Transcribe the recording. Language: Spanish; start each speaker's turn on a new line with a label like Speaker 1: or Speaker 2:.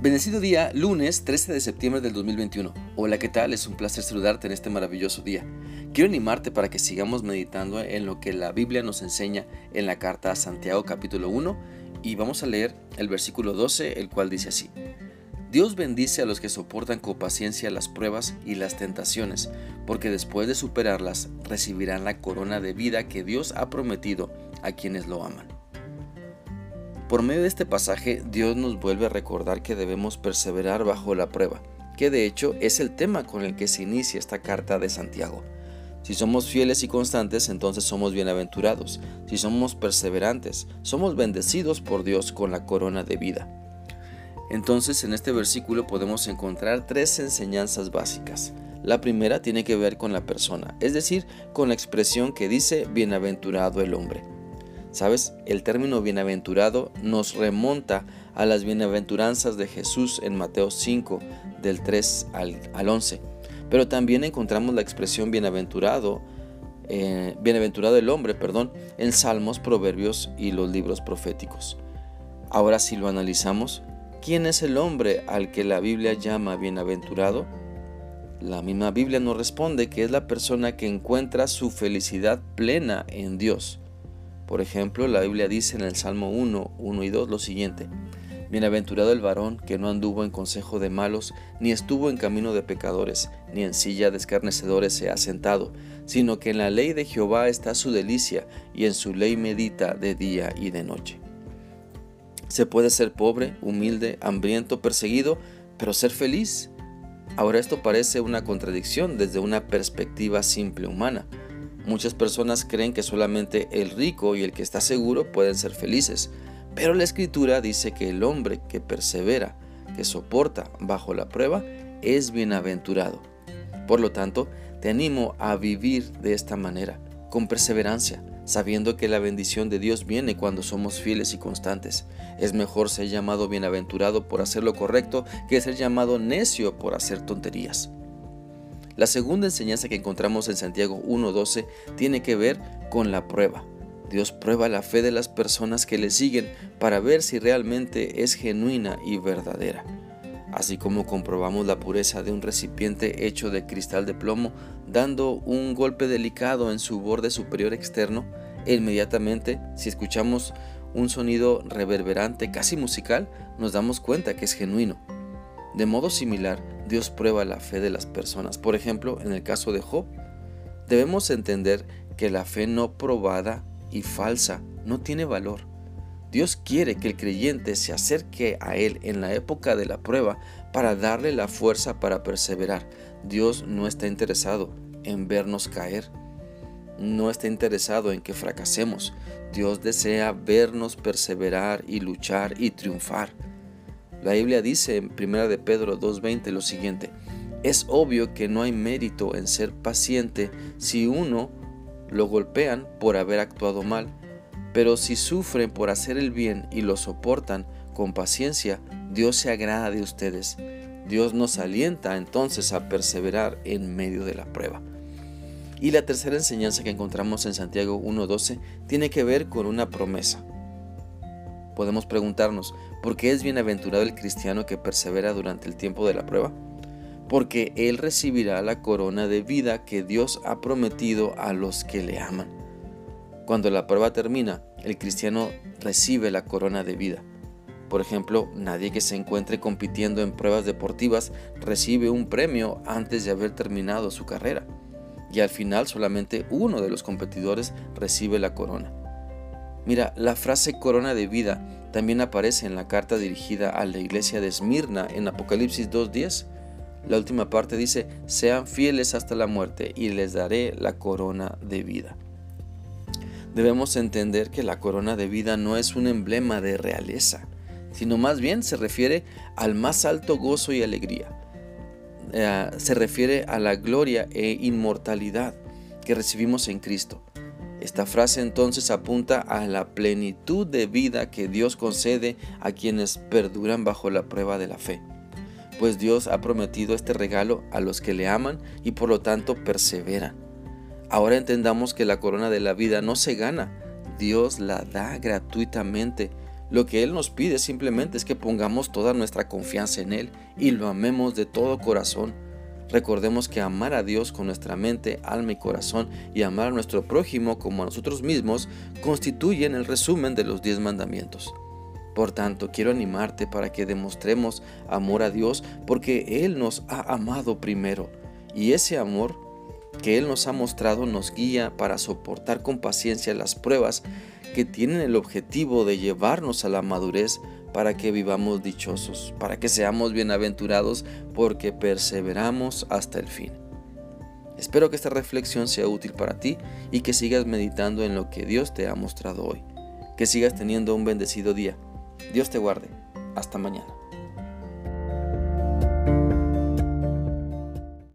Speaker 1: Bendecido día, lunes 13 de septiembre del 2021. Hola, ¿qué tal? Es un placer saludarte en este maravilloso día. Quiero animarte para que sigamos meditando en lo que la Biblia nos enseña en la carta a Santiago capítulo 1 y vamos a leer el versículo 12, el cual dice así. Dios bendice a los que soportan con paciencia las pruebas y las tentaciones, porque después de superarlas recibirán la corona de vida que Dios ha prometido a quienes lo aman. Por medio de este pasaje, Dios nos vuelve a recordar que debemos perseverar bajo la prueba, que de hecho es el tema con el que se inicia esta carta de Santiago. Si somos fieles y constantes, entonces somos bienaventurados. Si somos perseverantes, somos bendecidos por Dios con la corona de vida. Entonces en este versículo podemos encontrar tres enseñanzas básicas. La primera tiene que ver con la persona, es decir, con la expresión que dice bienaventurado el hombre. ¿Sabes? El término bienaventurado nos remonta a las bienaventuranzas de Jesús en Mateo 5, del 3 al, 11. Pero también encontramos la expresión bienaventurado, eh, bienaventurado el hombre, perdón, en Salmos, Proverbios y los libros proféticos. Ahora si lo analizamos, ¿quién es el hombre al que la Biblia llama bienaventurado? La misma Biblia nos responde que es la persona que encuentra su felicidad plena en Dios. Por ejemplo, la Biblia dice en el Salmo 1, 1 y 2 lo siguiente. Bienaventurado el varón que no anduvo en consejo de malos, ni estuvo en camino de pecadores, ni en silla de escarnecedores se ha sentado, sino que en la ley de Jehová está su delicia, y en su ley medita de día y de noche. Se puede ser pobre, humilde, hambriento, perseguido, pero ser feliz. Ahora esto parece una contradicción desde una perspectiva simple humana. Muchas personas creen que solamente el rico y el que está seguro pueden ser felices, pero la escritura dice que el hombre que persevera, que soporta bajo la prueba, es bienaventurado. Por lo tanto, te animo a vivir de esta manera, con perseverancia, sabiendo que la bendición de Dios viene cuando somos fieles y constantes. Es mejor ser llamado bienaventurado por hacer lo correcto que ser llamado necio por hacer tonterías. La segunda enseñanza que encontramos en Santiago 1.12 tiene que ver con la prueba. Dios prueba la fe de las personas que le siguen para ver si realmente es genuina y verdadera. Así como comprobamos la pureza de un recipiente hecho de cristal de plomo dando un golpe delicado en su borde superior externo, e inmediatamente, si escuchamos un sonido reverberante casi musical, nos damos cuenta que es genuino. De modo similar, Dios prueba la fe de las personas. Por ejemplo, en el caso de Job, debemos entender que la fe no probada y falsa no tiene valor. Dios quiere que el creyente se acerque a Él en la época de la prueba para darle la fuerza para perseverar. Dios no está interesado en vernos caer. No está interesado en que fracasemos. Dios desea vernos perseverar y luchar y triunfar. La Biblia dice en 1 de Pedro 2.20 lo siguiente, es obvio que no hay mérito en ser paciente si uno lo golpean por haber actuado mal, pero si sufren por hacer el bien y lo soportan con paciencia, Dios se agrada de ustedes. Dios nos alienta entonces a perseverar en medio de la prueba. Y la tercera enseñanza que encontramos en Santiago 1.12 tiene que ver con una promesa podemos preguntarnos, ¿por qué es bienaventurado el cristiano que persevera durante el tiempo de la prueba? Porque él recibirá la corona de vida que Dios ha prometido a los que le aman. Cuando la prueba termina, el cristiano recibe la corona de vida. Por ejemplo, nadie que se encuentre compitiendo en pruebas deportivas recibe un premio antes de haber terminado su carrera. Y al final solamente uno de los competidores recibe la corona. Mira, la frase corona de vida también aparece en la carta dirigida a la iglesia de Esmirna en Apocalipsis 2.10. La última parte dice, sean fieles hasta la muerte y les daré la corona de vida. Debemos entender que la corona de vida no es un emblema de realeza, sino más bien se refiere al más alto gozo y alegría. Eh, se refiere a la gloria e inmortalidad que recibimos en Cristo. Esta frase entonces apunta a la plenitud de vida que Dios concede a quienes perduran bajo la prueba de la fe, pues Dios ha prometido este regalo a los que le aman y por lo tanto perseveran. Ahora entendamos que la corona de la vida no se gana, Dios la da gratuitamente, Lo que Él nos pide simplemente es que pongamos toda nuestra confianza en Él y lo amemos de todo corazón. Recordemos que amar a Dios con nuestra mente, alma y corazón y amar a nuestro prójimo como a nosotros mismos constituyen el resumen de los diez mandamientos. Por tanto, quiero animarte para que demostremos amor a Dios porque Él nos ha amado primero y ese amor que Él nos ha mostrado nos guía para soportar con paciencia las pruebas que tienen el objetivo de llevarnos a la madurez para que vivamos dichosos, para que seamos bienaventurados porque perseveramos hasta el fin. Espero que esta reflexión sea útil para ti y que sigas meditando en lo que Dios te ha mostrado hoy. Que sigas teniendo un bendecido día. Dios te guarde. Hasta mañana.